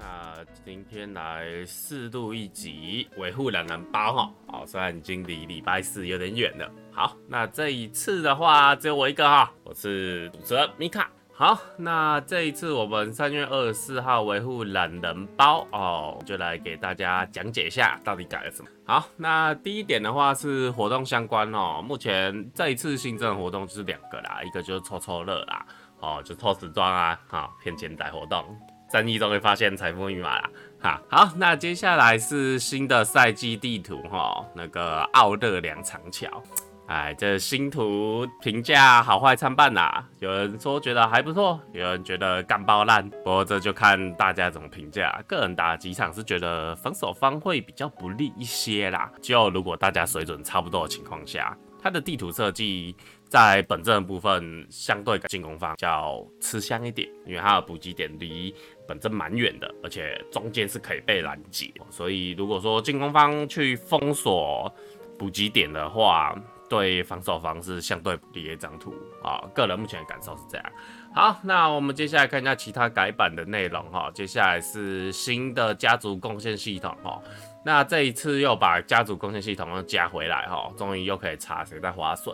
那今天来试录一集维护懒人包哈，好，虽然已经离礼拜四有点远了。好，那这一次的话只有我一个哈，我是主持人米卡。好，那这一次我们三月二十四号维护懒人包哦，就来给大家讲解一下到底改了什么。好，那第一点的话是活动相关哦，目前这一次新增活动就是两个啦，一个就是抽抽乐啦，哦，就抽时装啊，好骗钱袋活动。战役中会发现财富密码啦，哈，好，那接下来是新的赛季地图哈，那个奥勒良长桥，哎，这新图评价好坏参半啦，有人说觉得还不错，有人觉得干爆烂，不过这就看大家怎么评价。个人打几场是觉得防守方会比较不利一些啦，就如果大家水准差不多的情况下，它的地图设计。在本阵部分，相对进攻方较吃香一点，因为它的补给点离本阵蛮远的，而且中间是可以被拦截，所以如果说进攻方去封锁补给点的话，对防守方是相对不利的一张图啊。个人目前的感受是这样。好，那我们接下来看一下其他改版的内容哈。接下来是新的家族贡献系统哈。那这一次又把家族贡献系统又加回来哈，终于又可以查谁在划水。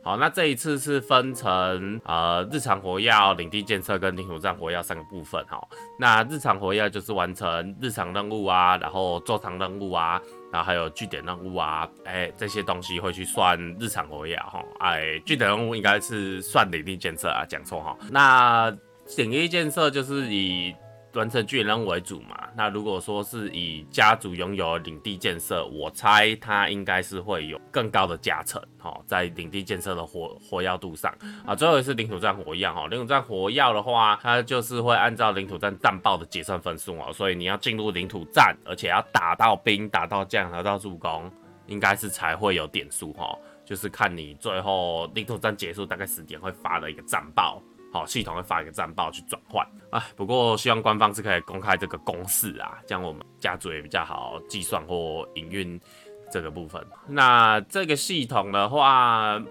好，那这一次是分成呃日常活跃、领地建设跟领土战活跃三个部分哈。那日常活跃就是完成日常任务啊，然后周长任务啊，然后还有据点任务啊，哎、这些东西会去算日常活跃哈。哎，据点任务应该是算领地建设啊，讲错哈。那领地建设就是以完成据点任务为主嘛，那如果说是以家族拥有领地建设，我猜它应该是会有更高的加成，哈，在领地建设的活活跃度上啊。最后也是领土战火药，哈，领土战火药的话，它就是会按照领土战战报的结算分数哦，所以你要进入领土战，而且要打到兵、打到将、打到助攻，应该是才会有点数，哈，就是看你最后领土战结束大概十点会发的一个战报。哦，系统会发一个战报去转换。啊，不过希望官方是可以公开这个公式啊，这样我们家族也比较好计算或营运这个部分。那这个系统的话。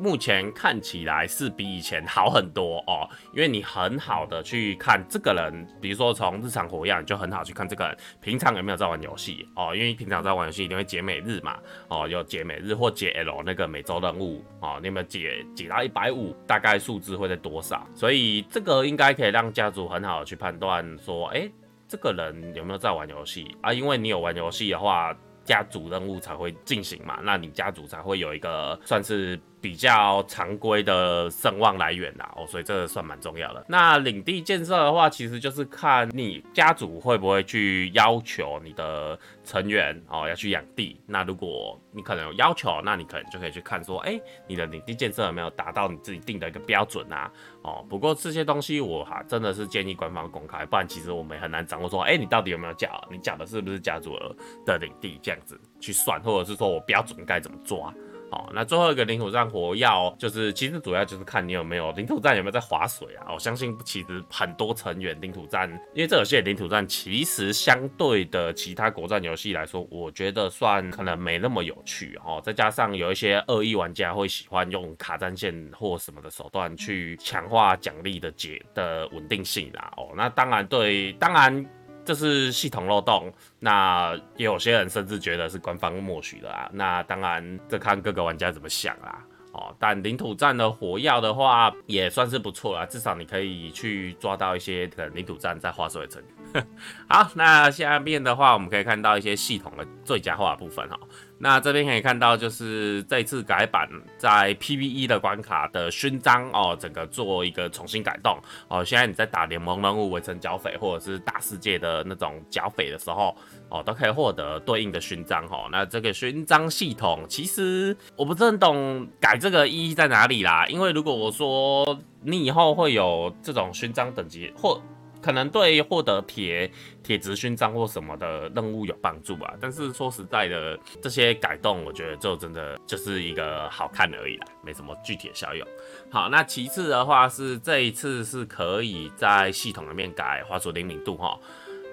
目前看起来是比以前好很多哦，因为你很好的去看这个人，比如说从日常活样，就很好去看这个人平常有没有在玩游戏哦，因为平常在玩游戏一定会解每日嘛，哦，有解每日或解 L 那个每周任务哦，你有没有解解到一百五，大概数字会在多少？所以这个应该可以让家族很好的去判断说，哎、这个人有没有在玩游戏啊？因为你有玩游戏的话，家族任务才会进行嘛，那你家族才会有一个算是。比较常规的声望来源啦，哦，所以这个算蛮重要的。那领地建设的话，其实就是看你家族会不会去要求你的成员哦要去养地。那如果你可能有要求，那你可能就可以去看说，哎，你的领地建设有没有达到你自己定的一个标准啊？哦，不过这些东西我哈真的是建议官方公开，不然其实我们也很难掌握说，哎，你到底有没有缴？你缴的是不是家族的领地这样子去算，或者是说我标准该怎么抓？好，那最后一个领土战活跃，就是其实主要就是看你有没有领土战有没有在划水啊。我相信其实很多成员领土战，因为这游戏领土战其实相对的其他国战游戏来说，我觉得算可能没那么有趣哦。再加上有一些恶意玩家会喜欢用卡战线或什么的手段去强化奖励的解的稳定性啦。哦，那当然对，当然。这是系统漏洞，那也有些人甚至觉得是官方默许的啊。那当然，这看各个玩家怎么想啦。哦，但领土战的火药的话，也算是不错啦，至少你可以去抓到一些可能领土战在化水的成员。好，那下面的话，我们可以看到一些系统的最佳化部分哈。那这边可以看到，就是这次改版在 PVE 的关卡的勋章哦，整个做一个重新改动哦。现在你在打联盟任务、围城剿匪或者是大世界的那种剿匪的时候哦，都可以获得对应的勋章哦。那这个勋章系统其实我不是很懂改这个意义在哪里啦，因为如果我说你以后会有这种勋章等级或可能对获得铁铁质勋章或什么的任务有帮助吧，但是说实在的，这些改动我觉得就真的就是一个好看而已啦，没什么具体的效用。好，那其次的话是这一次是可以在系统里面改滑鼠灵敏度哈，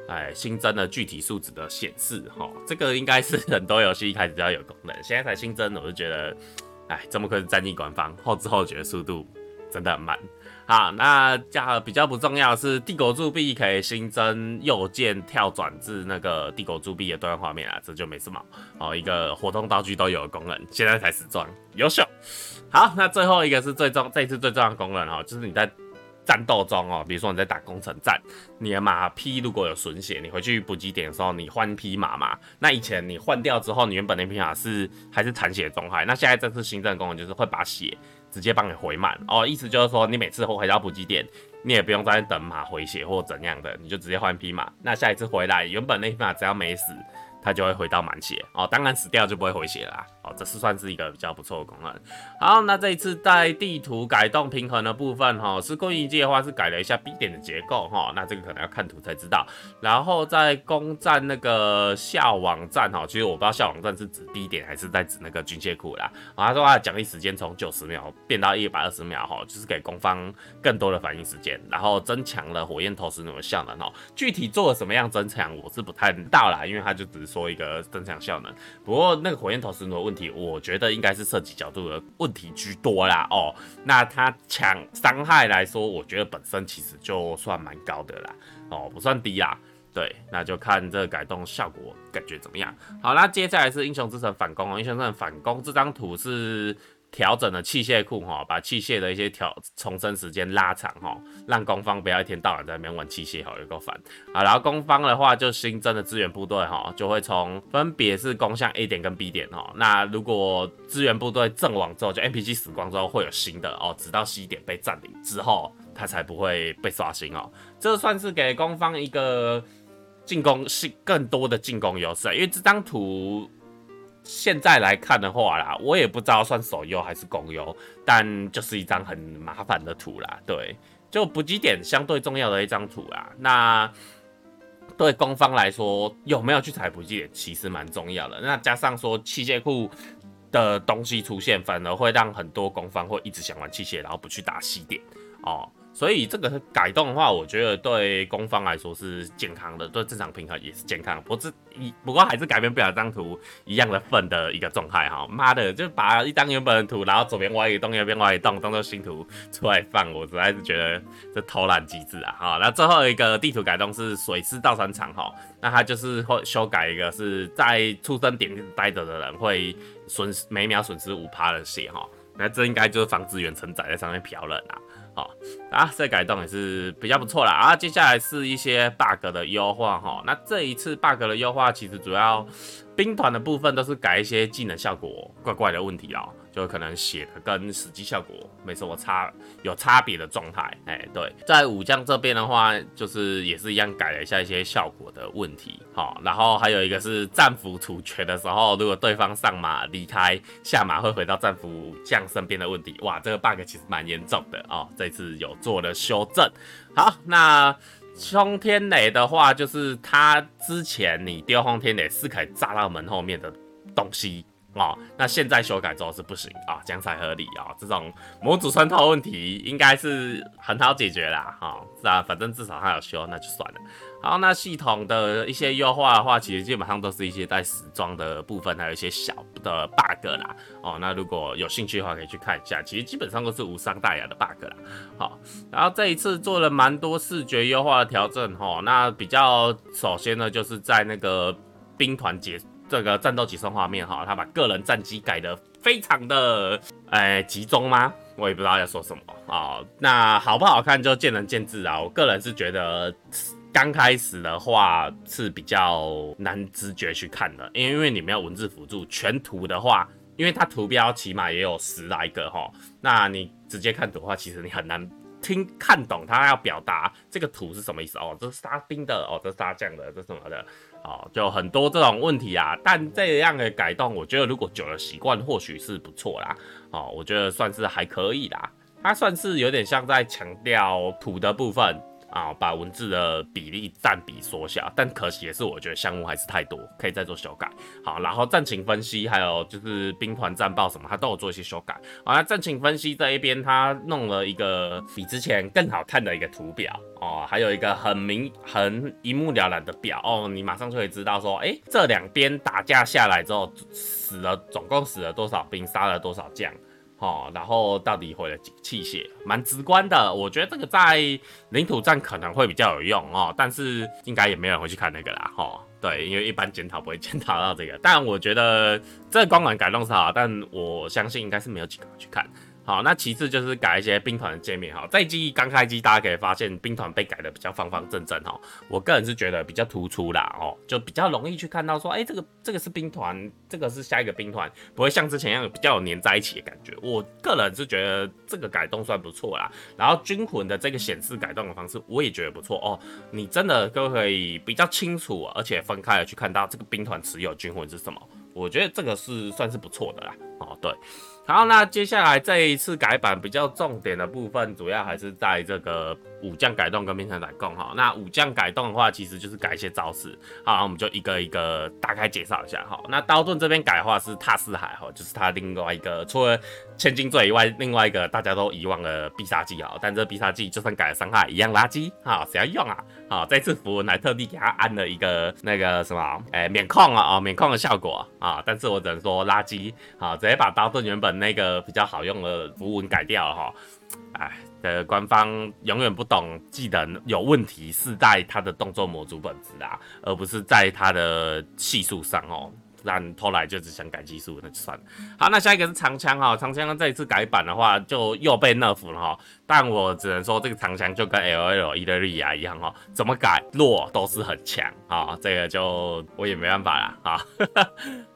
哎，新增了具体数值的显示哈，这个应该是很多游戏一开始就要有功能，现在才新增，我就觉得，哎，怎么可能战役官方后知后觉速度真的很慢。好，那加比较不重要的是帝国铸币可以新增右键跳转至那个帝国铸币的对话画面啊，这就没什么哦，一个活动道具都有的功能，现在才实装，优秀。好，那最后一个是最重这一次最重要的功能哦，就是你在战斗中哦，比如说你在打攻城战，你的马匹如果有损血，你回去补给点的时候，你换匹马嘛，那以前你换掉之后，你原本那匹马是还是残血状态，那现在这次新增的功能就是会把血。直接帮你回满哦，意思就是说，你每次回到补给点，你也不用再等马回血或怎样的，你就直接换匹马。那下一次回来，原本那匹马只要没死，它就会回到满血哦。当然死掉就不会回血啦。哦，这是算是一个比较不错的功能。好，那这一次在地图改动平衡的部分哈，是工艺机的话是改了一下 B 点的结构哈。那这个可能要看图才知道。然后在攻占那个下网站哈，其实我不知道下网站是指 B 点还是在指那个军械库啦。啊，他说他奖励时间从九十秒变到一百二十秒哈，就是给攻方更多的反应时间，然后增强了火焰投石弩的效能哈。具体做了什么样增强，我是不太知道啦，因为他就只是说一个增强效能。不过那个火焰投石弩的问我觉得应该是设计角度的问题居多啦哦。那他抢伤害来说，我觉得本身其实就算蛮高的啦哦，不算低啦。对，那就看这改动效果感觉怎么样。好，那接下来是英雄之城反攻哦。英雄之城反攻这张图是。调整了器械库哈，把器械的一些调重生时间拉长哈，让攻方不要一天到晚在那边玩器械哈，有够烦啊。然后攻方的话就新增的支援部队哈，就会从分别是攻向 A 点跟 B 点哈。那如果支援部队阵亡之后，就 NPC 死光之后会有新的哦，直到 C 点被占领之后，它才不会被刷新哦。这算是给攻方一个进攻是更多的进攻优势，因为这张图。现在来看的话啦，我也不知道算守优还是攻优，但就是一张很麻烦的图啦。对，就补给点相对重要的一张图啦。那对攻方来说，有没有去采补给点其实蛮重要的。那加上说器械库的东西出现，反而会让很多攻方会一直想玩器械，然后不去打西点哦。所以这个改动的话，我觉得对攻方来说是健康的，对正常平衡也是健康。不是一不过还是改变不了这张图一样的份的一个状态哈。妈的，就把一张原本的图，然后左边挖一个洞，右边挖一洞，当做新图出来放，我实在是觉得这偷懒机制啊。好，那最后一个地图改动是水师造船厂哈，那它就是会修改一个是在出生点待着的人会损失每秒损失五趴的血哈，那这应该就是防止远程仔在上面飘人啊。好啊，这改动也是比较不错啦。啊，接下来是一些 bug 的优化哈。那这一次 bug 的优化，其实主要兵团的部分都是改一些技能效果怪怪的问题哦。就可能写的跟实际效果没什么差，有差别的状态。哎，对，在武将这边的话，就是也是一样改了一下一些效果的问题。好，然后还有一个是战俘处决的时候，如果对方上马离开，下马会回到战俘将身边的问题。哇，这个 bug 其实蛮严重的哦。这次有做了修正。好，那冲天雷的话，就是他之前你丢轰天雷是可以炸到门后面的东西。哦，那现在修改之后是不行啊，这样才合理啊。这种模组穿透问题应该是很好解决啦，哈，是啊，反正至少还有修，那就算了。好，那系统的一些优化的话，其实基本上都是一些带时装的部分，还有一些小的 bug 啦。哦，那如果有兴趣的话，可以去看一下，其实基本上都是无伤大雅的 bug 啦。好，然后这一次做了蛮多视觉优化的调整，哈，那比较首先呢，就是在那个兵团结。这个战斗集成画面哈，他把个人战绩改得非常的诶集中吗？我也不知道要说什么啊、那好不好看就见仁见智啊。我个人是觉得刚开始的话是比较难直觉去看的，因为因为你没有文字辅助，全图的话，因为它图标起码也有十来个哈，那你直接看图的话，其实你很难听看懂他要表达这个图是什么意思哦。这是杀兵的哦，这是杀将的，这是什么的。哦，就很多这种问题啊，但这样的改动，我觉得如果久了习惯，或许是不错啦。哦，我觉得算是还可以啦。它算是有点像在强调土的部分。啊，把文字的比例占比缩小，但可惜也是，我觉得项目还是太多，可以再做修改。好，然后战情分析，还有就是兵团战报什么，他都有做一些修改。好，战情分析这一边，他弄了一个比之前更好看的一个图表哦，还有一个很明、很一目了然的表哦，你马上就可以知道说，哎、这两边打架下来之后，死了总共死了多少兵，杀了多少将。哦，然后到底毁了几个器械，蛮直观的。我觉得这个在领土战可能会比较有用哦，但是应该也没有人会去看那个啦，哦，对，因为一般检讨不会检讨到这个。但我觉得这个光环改动是好，但我相信应该是没有几个人去看。好，那其次就是改一些兵团的界面哈。在记忆刚开机，大家可以发现兵团被改的比较方方正正哈。我个人是觉得比较突出啦哦，就比较容易去看到说，哎、这个这个是兵团，这个是下一个兵团，不会像之前一样比较有粘在一起的感觉。我个人是觉得这个改动算不错啦。然后军魂的这个显示改动的方式，我也觉得不错哦。你真的都可以比较清楚，而且分开的去看到这个兵团持有军魂是什么。我觉得这个是算是不错的啦。哦，对。好，那接下来这一次改版比较重点的部分，主要还是在这个武将改动跟兵团改动哈。那武将改动的话，其实就是改一些招式。好，我们就一个一个大概介绍一下哈。那刀盾这边改的话是踏四海哈，就是它另外一个除了千金坠以外，另外一个大家都遗忘了必杀技哈。但这必杀技就算改了伤害一样垃圾哈，谁要用啊？好，这次符文还特地给他安了一个那个什么，哎、免控啊，哦，免控的效果啊。但是我只能说垃圾，好，直接把刀盾原本。那个比较好用的符文改掉了哈，哎，的官方永远不懂技能有问题是在他的动作模组本质啊，而不是在他的系数上哦。但后来就只想改技术，那就算了。好，那下一个是长枪哈，长枪这一次改版的话就又被 nerf 了哈。但我只能说这个长枪就跟 LL 伊德利亚一样哈，怎么改弱都是很强啊，这个就我也没办法了啊。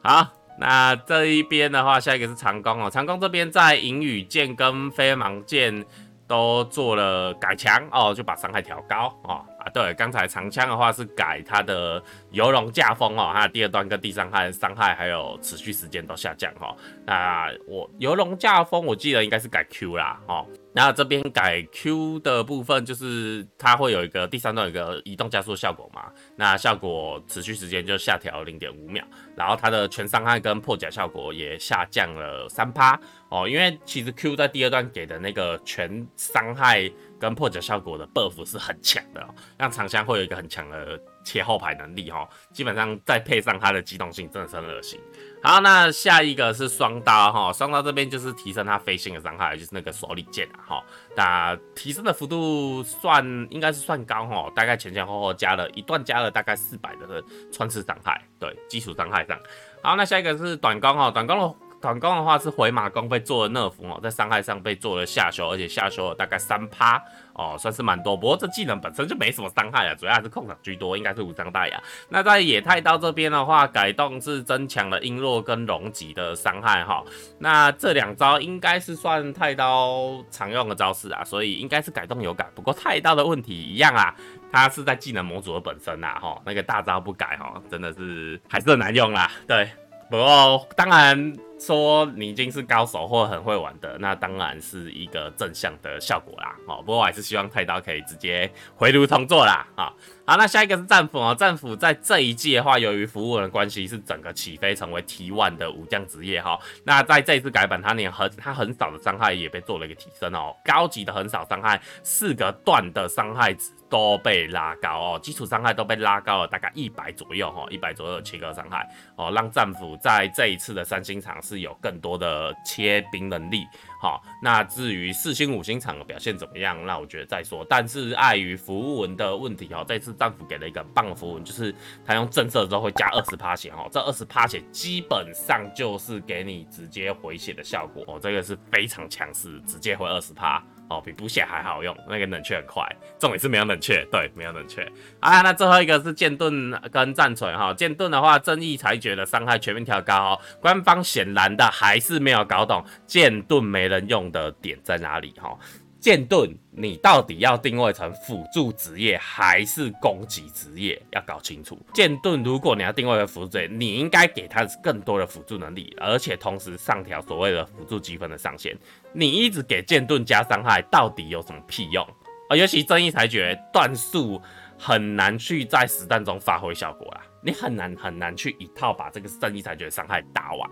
好。那这一边的话，下一个是长弓哦。长弓这边在银羽剑跟飞芒剑都做了改强哦，就把伤害调高哦。啊，对，刚才长枪的话是改它的游龙架风哦，它的第二段跟第三段伤害还有持续时间都下降、哦。那我游龙架风我记得应该是改 Q 啦哦。那这边改 Q 的部分就是它会有一个第三段有一个移动加速效果嘛，那效果持续时间就下调零点五秒，然后它的全伤害跟破甲效果也下降了三趴哦，因为其实 Q 在第二段给的那个全伤害。跟破甲效果的 buff 是很强的，让长枪会有一个很强的切后排能力哈，基本上再配上它的机动性，真的是很恶心。好，那下一个是双刀哈，双刀这边就是提升它飞行的伤害，就是那个手里剑哈，那提升的幅度算应该是算高哈，大概前前后后加了一段加了大概四百的穿刺伤害，对，基础伤害上。好，那下一个是短弓哈，短弓的。短弓的话是回马弓被做了 nerf 哦，在伤害上被做了下修，而且下修了大概三趴哦，算是蛮多。不过这技能本身就没什么伤害啊，主要还是控场居多，应该是无伤大雅。那在野太刀这边的话，改动是增强了璎珞跟龙脊的伤害哈。那这两招应该是算太刀常用的招式啊，所以应该是改动有改。不过太刀的问题一样啊，它是在技能模组的本身啊，哈，那个大招不改哈，真的是还是很难用啦。对，不过当然。说你已经是高手或很会玩的，那当然是一个正向的效果啦。哦，不过我还是希望太刀可以直接回炉重做啦。啊，好，那下一个是战斧哦。战斧在这一季的话，由于符文的关系，是整个起飞成为 T1 的武将职业哈。那在这一次改版，它连很它很少的伤害也被做了一个提升哦。高级的很少伤害，四个段的伤害值都被拉高哦，基础伤害都被拉高了大概一百左右哈，一百左右的切割伤害哦，让战斧在这一次的三星场是有更多的切兵能力，好，那至于四星五星场的表现怎么样，那我觉得再说。但是碍于符文的问题，哦，这次战斧给了一个很棒的符文，就是他用震慑之后会加二十趴血，哈，这二十趴血基本上就是给你直接回血的效果，哦，这个是非常强势，直接回二十趴。哦，比补血还好用，那个冷却很快，重点是没有冷却，对，没有冷却。啊，那最后一个是剑盾跟战锤哈，剑盾的话，正义裁决的伤害全面调高哦。官方显然的还是没有搞懂剑盾没人用的点在哪里哈。剑盾，你到底要定位成辅助职业还是攻击职业？要搞清楚。剑盾，如果你要定位为辅助职业，你应该给他更多的辅助能力，而且同时上调所谓的辅助积分的上限。你一直给剑盾加伤害，到底有什么屁用？啊，尤其正义裁决段数很难去在实战中发挥效果啦，你很难很难去一套把这个正义裁决伤害打完。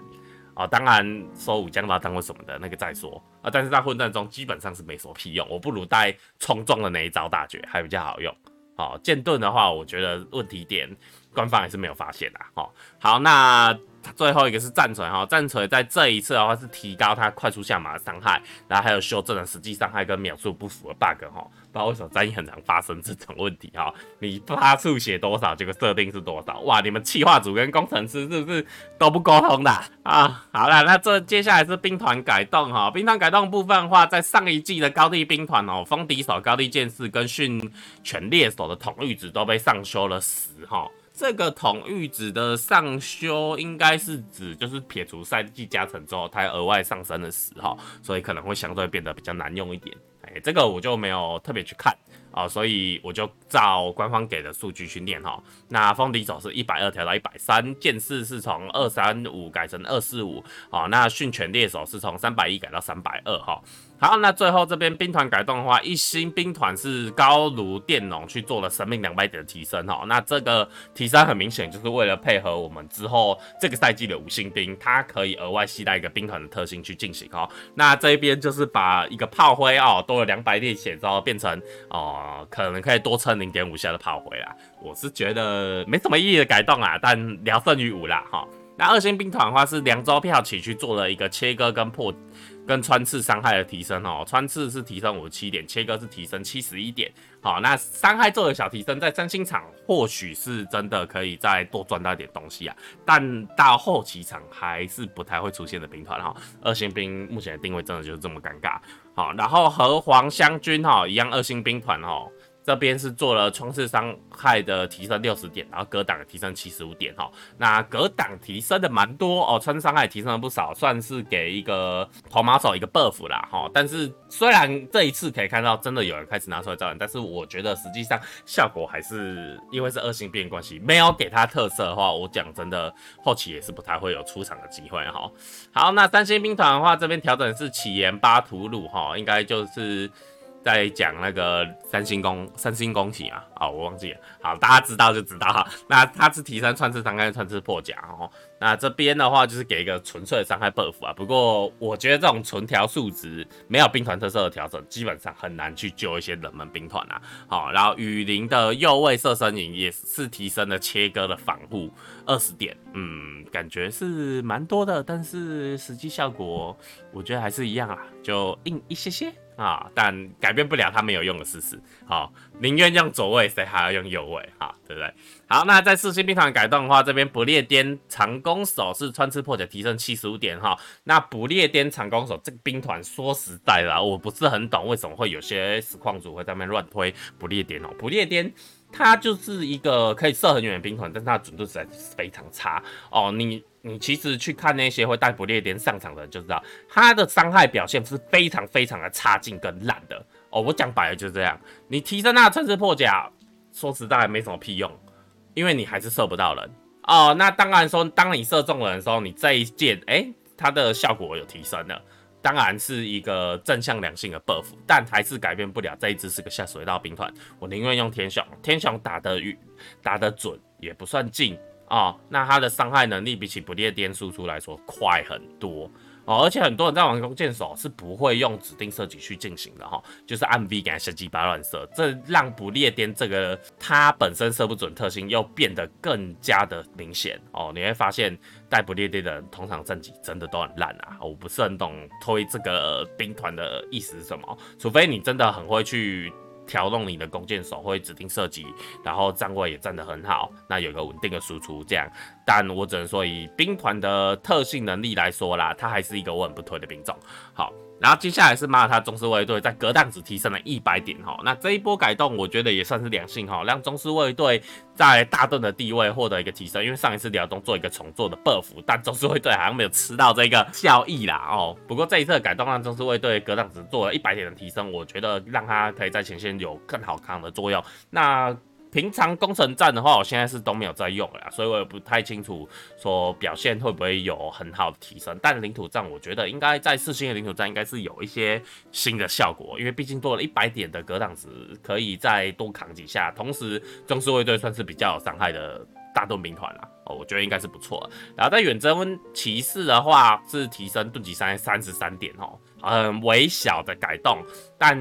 啊，当然说武将拉单或什么的那个再说啊，但是在混战中基本上是没什么屁用，我不如带冲撞的那一招大绝还比较好用。好，剑盾的话，我觉得问题点官方还是没有发现啦。好，好，那最后一个是战锤哈，战锤在这一次的话是提高它快速下马的伤害，然后还有修正了实际伤害跟秒数不符的 bug 哈。不知道为什么战役很常发生这种问题哈。你发速写多少，这个设定是多少？哇，你们企划组跟工程师是不是都不沟通的啊？好了，那这接下来是兵团改动哈。兵团改动部分的话，在上一季的高地兵团哦，风笛手、高地剑士跟训犬猎手的统御值都被上修了十哈。这个统御值的上修，应该是指就是撇除赛季加成之后，它额外上升了十哈，所以可能会相对变得比较难用一点。哎，这个我就没有特别去看啊，所以我就照官方给的数据去念哈。那风笛手是一百二调到一百三，剑士是从二三五改成二四五，好，那训犬猎手是从三百一改到三百二哈。好，那最后这边兵团改动的话，一星兵团是高炉电农去做了生命两百点的提升哈。那这个提升很明显就是为了配合我们之后这个赛季的五星兵，它可以额外携带一个兵团的特性去进行哈。那这一边就是把一个炮灰哦多了两百点血之后变成哦、可能可以多撑零点五下的炮灰啦。我是觉得没什么意义的改动啊，但聊胜于无啦哈。那二星兵团的话是凉州驃骑去做了一个切割跟破。跟穿刺伤害的提升哦，穿刺是提升五十七点，切割是提升七十一点。好，那伤害做的小提升，在三星场或许是真的可以再多赚到一点东西啊，但到后期场还是不太会出现的兵团哈。二星兵目前的定位真的就是这么尴尬。好，然后和黄湘军哈一样，二星兵团哦。这边是做了冲刺伤害的提升六十点，然后格挡提升七十五点哈。那格挡提升的蛮多哦，穿刺伤害提升了不少，算是给一个头马手一个 buff 啦哈。但是虽然这一次可以看到真的有人开始拿出来招人，但是我觉得实际上效果还是因为是二星兵关系，没有给他特色的话，我讲真的后期也是不太会有出场的机会哈。好，那三星兵团的话，这边调整是起延巴图鲁哈，应该就是。在讲那个三星宫三星宫体啊，啊、我忘记了。好，大家知道就知道哈。那它是提升穿刺伤害、穿刺破甲哦。那这边的话就是给一个纯粹的伤害 buff 啊。不过我觉得这种纯调数值没有兵团特色的调整，基本上很难去救一些冷门兵团啊。好，然后雨林的右位射身影也是提升了切割的防护二十点，嗯，感觉是蛮多的，但是实际效果我觉得还是一样啊，就硬一些些。啊，但改变不了他没有用的事实。好，宁愿用左位，谁还要用右位？哈，对不对？好，那在四星兵团改动的话，这边不列颠长弓手是穿刺破甲提升七十五点哈。那不列颠长弓手这个兵团，说实在的，我不是很懂为什么会有些实况主会在那边乱推不列颠哦。不列颠它就是一个可以射很远的兵团，但是它的准度实在是非常差哦。你。你其实去看那些会带不列颠上场的人就知道，他的伤害表现是非常非常的差劲跟烂的哦。我讲白了就是这样，你提升他的穿刺破甲，说实在没什么屁用，因为你还是射不到人哦。那当然说，当你射中人的时候，你这一箭，诶、欸，它的效果有提升了，当然是一个正向良性的 buff，但还是改变不了这一支是个下水道兵团。我宁愿用天雄，天雄打得远，打得准，也不算近。哦，那它的伤害能力比起不列颠输出来说快很多哦，而且很多人在玩弓箭手是不会用指定射击去进行的哈、哦，就是按 V 给它瞎鸡巴乱射，这让不列颠这个它本身射不准特性又变得更加的明显哦。你会发现带不列颠的人通常战绩真的都很烂啊，我不是很懂推这个兵团的意思是什么，除非你真的很会去。调动你的弓箭手会指定射击，然后站位也站得很好，那有一个稳定的输出这样。但我只能说以兵团的特性能力来说啦，它还是一个稳不推的兵种。好。然后接下来是马尔他宗师卫队在格挡值提升了一百点哈，那这一波改动我觉得也算是良性哈，让宗师卫队在大盾的地位获得一个提升，因为上一次辽东做一个重做的 buff，但宗师卫队好像没有吃到这个效益啦哦。不过这一次的改动让宗师卫队格挡值做了一百点的提升，我觉得让他可以在前线有更好扛的作用。那。平常攻城战的话，我现在是都没有在用了，所以我也不太清楚说表现会不会有很好的提升。但领土战，我觉得应该在四星的领土战应该是有一些新的效果，因为毕竟多了一百点的格挡值，可以再多扛几下。同时，宗师卫队算是比较有伤害的大盾兵团了，哦，我觉得应该是不错。然后在远征骑士的话，是提升盾击伤害三十三点哦。很微小的改动，但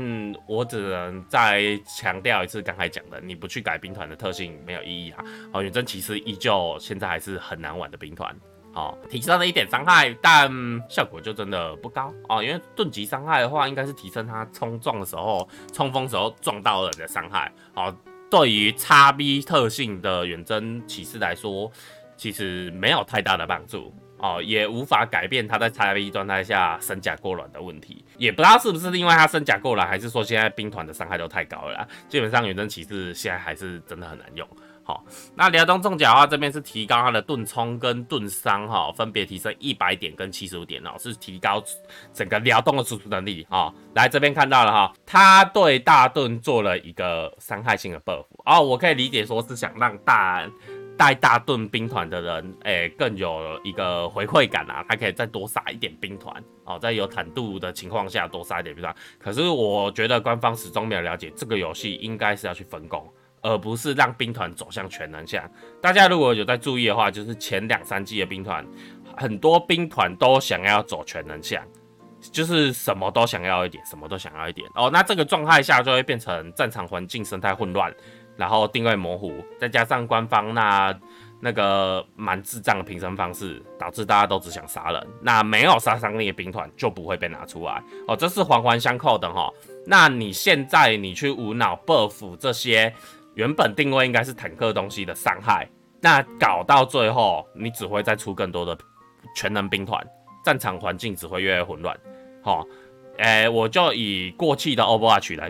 我只能再强调一次刚才讲的，你不去改兵团的特性没有意义啊。好，远征骑士依旧现在还是很难玩的兵团。哦，提升了一点伤害，但效果就真的不高哦。因为盾级伤害的话，应该是提升他冲撞的时候、冲锋时候撞到人的伤害。哦，对于叉 B 特性的远征骑士来说，其实没有太大的帮助哦，也无法改变他在 XP 状态下身甲过软的问题。也不知道是不是因为他身甲过软，还是说现在兵团的伤害都太高了。基本上远征骑士现在还是真的很难用。好，那辽东重甲的话，这边是提高它的盾冲跟盾伤哈，分别提升一百点跟七十五点哦，是提高整个辽东的输出能力啊。来这边看到了哈，他对大盾做了一个伤害性的 buff 哦，我可以理解说是想让大带大盾兵团的人诶、更有一个回馈感啊，他可以再多杀一点兵团哦，在有坦度的情况下多杀一点兵团。可是我觉得官方始终没有了解这个游戏应该是要去分工。而不是让兵团走向全能向。大家如果有在注意的话，就是前两三季的兵团，很多兵团都想要走全能向，就是什么都想要一点，什么都想要一点。哦，那这个状态下就会变成战场环境生态混乱，然后定位模糊，再加上官方那那个蛮智障的评审方式，导致大家都只想杀人。那没有杀伤力的兵团就不会被拿出来。哦，这是环环相扣的哈。那你现在你去无脑 buff 这些。原本定位应该是坦克东西的伤害，那搞到最后，你只会再出更多的全能兵团，战场环境只会越来越混乱。好，诶，我就以过气的 Overwatch 来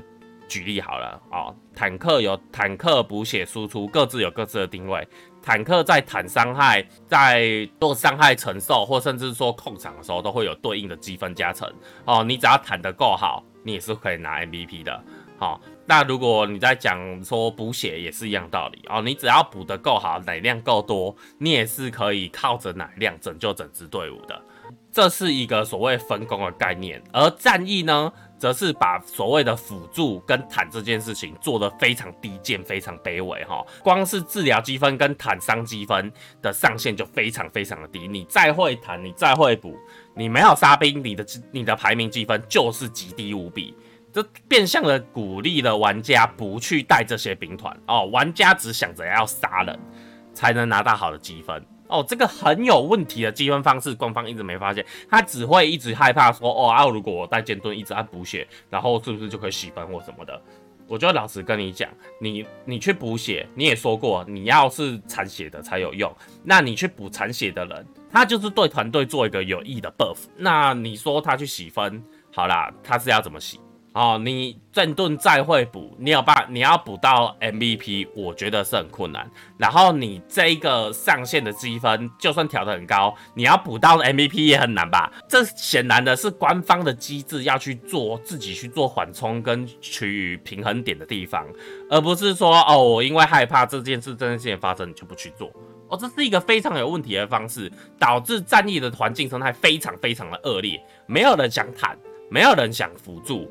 举例好了。哦，坦克有坦克补血输出，各自有各自的定位。坦克在坦伤害、在做伤害承受，或甚至说控场的时候，都会有对应的积分加成。哦，你只要坦得够好，你也是可以拿 MVP 的。好。那如果你在讲说补血也是一样道理哦，你只要补得够好，奶量够多，你也是可以靠着奶量拯救整支队伍的。这是一个所谓分工的概念，而战役呢，则是把所谓的辅助跟坦这件事情做得非常低贱、非常卑微哈。光是治疗积分跟坦伤积分的上限就非常非常的低，你再会坦，你再会补，你没有杀兵，你的你的排名积分就是极低无比。这变相的鼓励了玩家不去带这些兵团哦，玩家只想着要杀人才能拿到好的积分哦，这个很有问题的积分方式，官方一直没发现，他只会一直害怕说哦啊，如果我带剑盾一直按补血，然后是不是就可以洗分或什么的？我就老实跟你讲，你你去补血，你也说过你要是残血的才有用，那你去补残血的人，他就是对团队做一个有益的 buff，那你说他去洗分，好啦，他是要怎么洗？哦，你剑盾再会补，你有办你要补到 MVP，我觉得是很困难。然后你这一个上限的积分，就算调得很高，你要补到 MVP 也很难吧？这显然的是官方的机制要去做自己去做缓冲跟取予平衡点的地方，而不是说哦，我因为害怕这件事真正发生，你就不去做。哦，这是一个非常有问题的方式，导致战役的环境生态非常非常的恶劣，没有人想坦，没有人想辅助。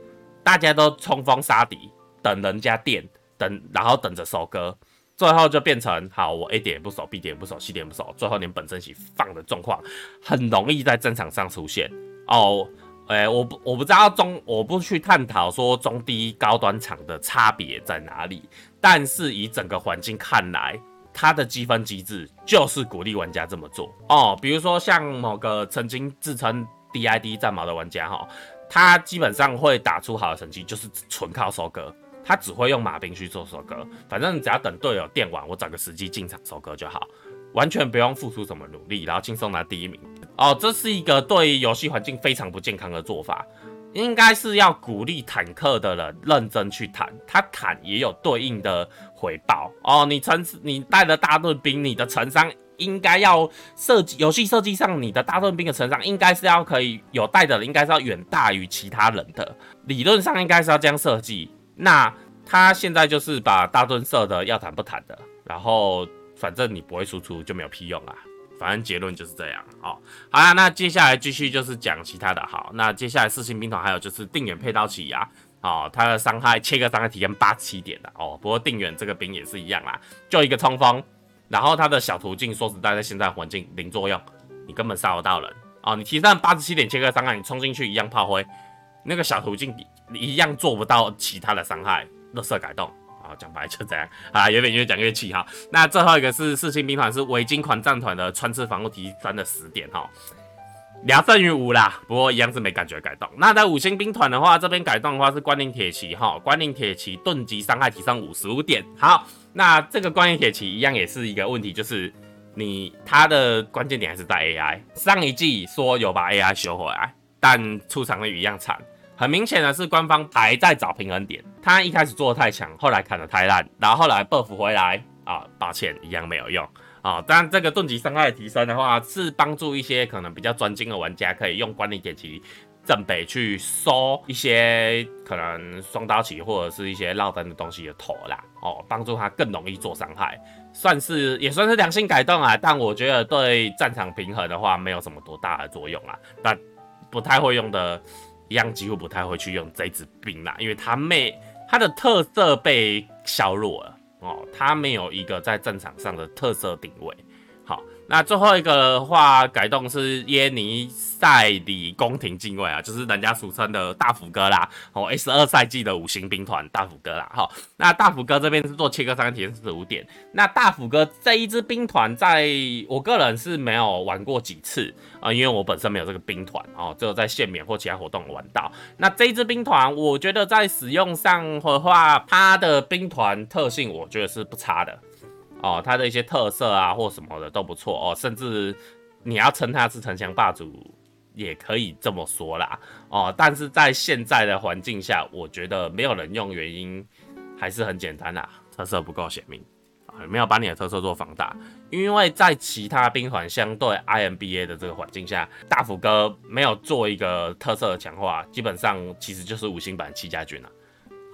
大家都冲锋杀敌，等人家电，等然后等着收割，最后就变成好，我 A 点也不守，B 点也不守，C 点也不守，最后连本身起放的状况，很容易在战场上出现哦。诶、我不我不知道中，我不去探讨说中低高端场的差别在哪里，但是以整个环境看来，它的积分机制就是鼓励玩家这么做哦。比如说像某个曾经自称 DID 战矛的玩家哈。他基本上会打出好的成绩，就是纯靠收割。他只会用马兵去做收割，反正只要等队友电完，我找个时机进场收割就好，完全不用付出什么努力，然后轻松拿第一名。哦，这是一个对游戏环境非常不健康的做法。应该是要鼓励坦克的人认真去坦，他坦也有对应的回报。哦，你成你带了大盾兵，你的成伤。应该要设计游戏设计上，你的大盾兵的成长应该是要可以有带的，应该是要远大于其他人的。理论上应该是要这样设计。那他现在就是把大盾设的要谈不谈的，然后反正你不会输出就没有屁用啊。反正结论就是这样。哦，好啦，那接下来继续就是讲其他的。好，那接下来四星兵团还有就是定远配刀起啊，哦，他的伤害切割伤害提升八七点的哦。不过定远这个兵也是一样啦，就一个冲锋。然后它的小途径，说实在，在现在环境零作用，你根本杀不到人啊！你提上八十七点切割伤害，你冲进去一样炮灰，那个小途径一样做不到其他的伤害，乐色改动啊！讲白就这样啊，有点越讲越气哈。那最后一个是四星兵团，是维京狂战团的穿刺防护提升的十点哈，聊胜于无啦，不过一样是没感觉改动。那在五星兵团的话，这边改动的话是关宁铁骑哈，关宁铁骑盾级伤害提升五十五点。好，那这个关宁铁骑一样也是一个问题，就是你它的关键点还是在 AI。上一季说有把 AI 修回来，但出场率一样惨。很明显的是，官方还在找平衡点。他一开始做的太强，后来砍的太烂，然后后来 buff 回来啊，抱歉，一样没有用啊。但这个盾级伤害提升的话，是帮助一些可能比较专精的玩家，可以用关灵铁骑正北去收一些可能双刀骑或者是一些落单的东西的头啦，哦，帮助他更容易做伤害，算是也算是良性改动啊。但我觉得对战场平衡的话，没有什么多大的作用啊。但不太会用的。一样几乎不太会去用这支兵啦，因为它妹它的特色被削弱了哦，他没有一个在战场上的特色定位。那最后一个的话改动是耶尼塞里宫廷禁卫啊，就是人家俗称的大斧哥啦。哦，S 二赛季的五星兵团大斧哥啦。好，那大斧哥这边是做切割伤害提升四十五点。那大斧哥这一支兵团，在我个人是没有玩过几次啊，因为我本身没有这个兵团哦，只有在限免或其他活动玩到。那这一支兵团，我觉得在使用上的话，它的兵团特性我觉得是不差的。哦，他的一些特色啊，或什么的都不错哦，甚至你要称他是城墙霸主，也可以这么说啦。哦，但是在现在的环境下，我觉得没有人用，原因还是很简单啦，特色不够鲜明啊，没有把你的特色做放大。因为在其他兵团相对 IMBA 的这个环境下，大斧哥没有做一个特色的强化，基本上其实就是五星版七家军了。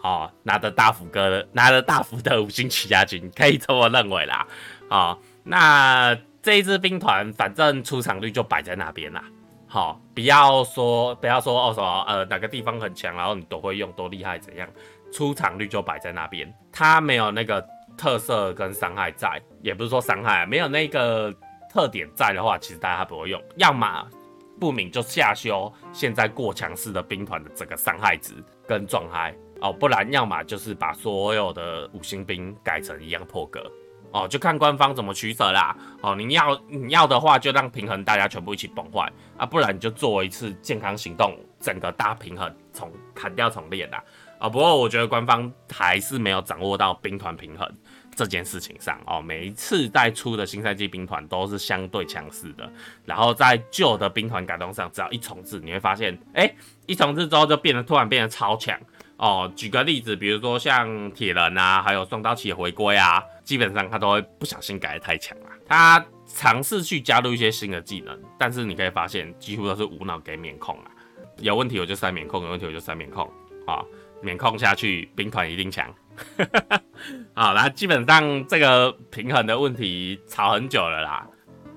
哦，拿着大斧哥的，拿着大斧的五星起家军，可以这么认为啦。好，那这一支兵团，反正出场率就摆在那边啦。好，不要说不要说哦什么呃哪个地方很强，然后你都会用多厉害怎样，出场率就摆在那边。他没有那个特色跟伤害在，也不是说伤害，没有那个特点在的话，其实大家不会用。要么不明就下修现在过强势的兵团的这个伤害值跟状态。哦，不然要么就是把所有的五星兵改成一样破格哦，就看官方怎么取舍啦。哦，你要你要的话，就让平衡大家全部一起崩坏啊，不然你就做一次健康行动，整个大平衡重砍掉重练啦。啊、不过我觉得官方还是没有掌握到兵团平衡这件事情上哦。每一次带出的新赛季兵团都是相对强势的，然后在旧的兵团改动上，只要一重置，你会发现，哎、一重置之后就变得突然变得超强。哦，举个例子，比如说像铁人啊，还有双刀骑的回归啊，基本上他都会不小心改得太强了。他尝试去加入一些新的技能，但是你可以发现几乎都是无脑给免控啊。有问题我就塞免控，有问题我就塞免控啊、哦，免控下去兵团一定强。好，那基本上这个平衡的问题吵很久了啦，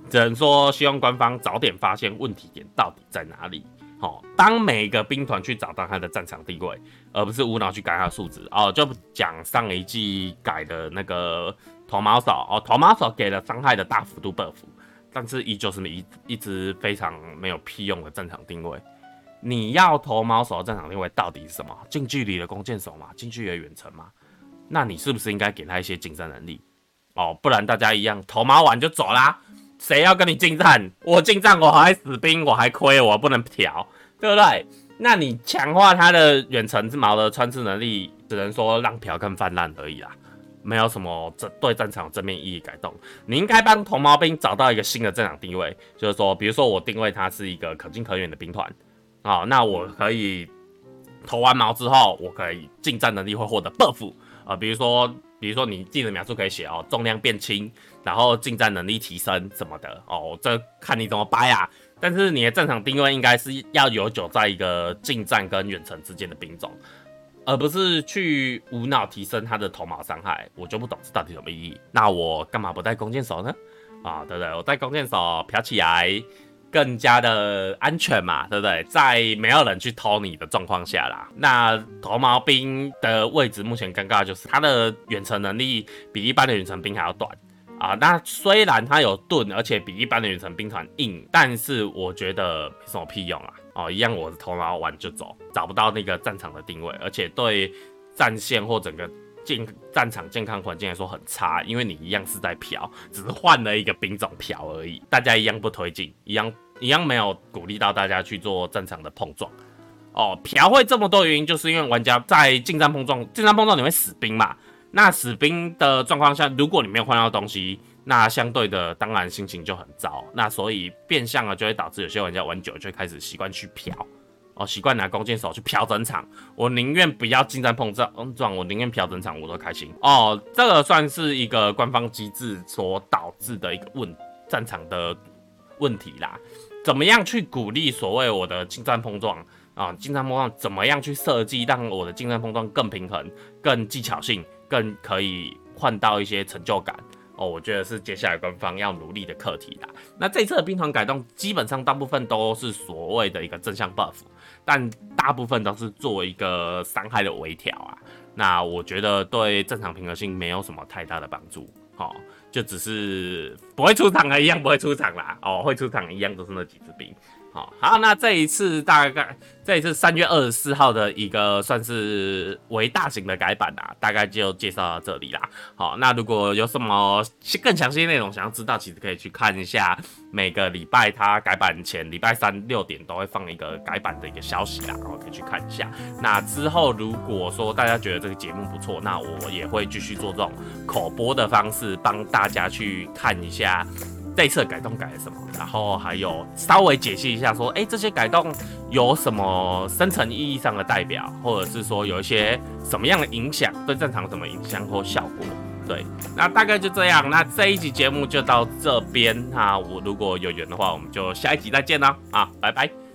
只能说希望官方早点发现问题点到底在哪里。好，当每一个兵团去找到他的战场定位，而不是无脑去改他的数值哦。就讲上一季改的那个头毛手哦，头毛手给了伤害的大幅度 buff，但是依旧是一一直非常没有屁用的战场定位。你要头毛手的战场定位到底是什么？近距离的弓箭手吗？近距离的远程吗？那你是不是应该给他一些近战能力哦？不然大家一样头毛完就走啦。谁要跟你近战？我近战我还死兵，我还亏，我不能调，对不对？那你强化他的远程之矛的穿刺能力，只能说让嫖更泛滥而已啦，没有什么正对战场正面意义改动。你应该帮铜毛兵找到一个新的战场定位，就是说，比如说我定位他是一个可近可远的兵团，啊，那我可以投完矛之后，我可以近战能力会获得 buff 啊，比如说。比如说你技能描述可以写哦，重量变轻，然后近战能力提升什么的哦，这看你怎么掰啊。但是你的战场定位应该是要游走在一个近战跟远程之间的兵种，而不是去无脑提升他的头毛伤害。我就不懂这到底什么意义。那我干嘛不带弓箭手呢？啊，对不对？我带弓箭手飘起来。更加的安全嘛，对不对？在没有人去偷你的状况下啦，那头毛兵的位置目前尴尬就是他的远程能力比一般的远程兵还要短啊。那虽然他有盾，而且比一般的远程兵团硬，但是我觉得没什么屁用啊。哦，一样我的头毛完就走，找不到那个战场的定位，而且对战线或整个健战场健康环境来说很差，因为你一样是在嫖，只是换了一个兵种嫖而已，大家一样不推进，一样一样没有鼓励到大家去做战场的碰撞。哦，嫖会这么多原因，就是因为玩家在近战碰撞，近战碰撞你会死兵嘛？那死兵的状况下，如果你没有换到东西，那相对的当然心情就很糟。那所以变相了就会导致有些玩家玩久就会开始习惯去嫖。哦，习惯拿弓箭手去嫖整场，我宁愿不要近战碰撞，撞我宁愿嫖整场，我都开心。哦，这个算是一个官方机制所导致的一个问战场的问题啦。怎么样去鼓励所谓我的近战碰撞啊？近战碰撞怎么样去设计，让我的近战碰撞更平衡、更技巧性、更可以换到一些成就感？哦，我觉得是接下来官方要努力的课题啦。那这次的兵团改动，基本上大部分都是所谓的一个正向 buff，但大部分都是做一个伤害的微调啊。那我觉得对正常平衡性没有什么太大的帮助。哦，就只是不会出场啊，一样不会出场啦。哦，会出场一样都是那几只兵。好，那这一次大概这一次三月二十四号的一个算是为大型的改版啦，大概就介绍到这里啦。好，那如果有什么更详细内容想要知道，其实可以去看一下每个礼拜它改版前礼拜三六点都会放一个改版的一个消息啦，然后可以去看一下。那之后如果说大家觉得这个节目不错，那我也会继续做这种口播的方式，帮大家去看一下。这一次改动改了什么？然后还有稍微解析一下，说，哎，这些改动有什么深层意义上的代表，或者是说有一些什么样的影响，对正常什么影响或效果？对，那大概就这样。那这一集节目就到这边。那我如果有缘的话，我们就下一集再见啦。啊，拜拜。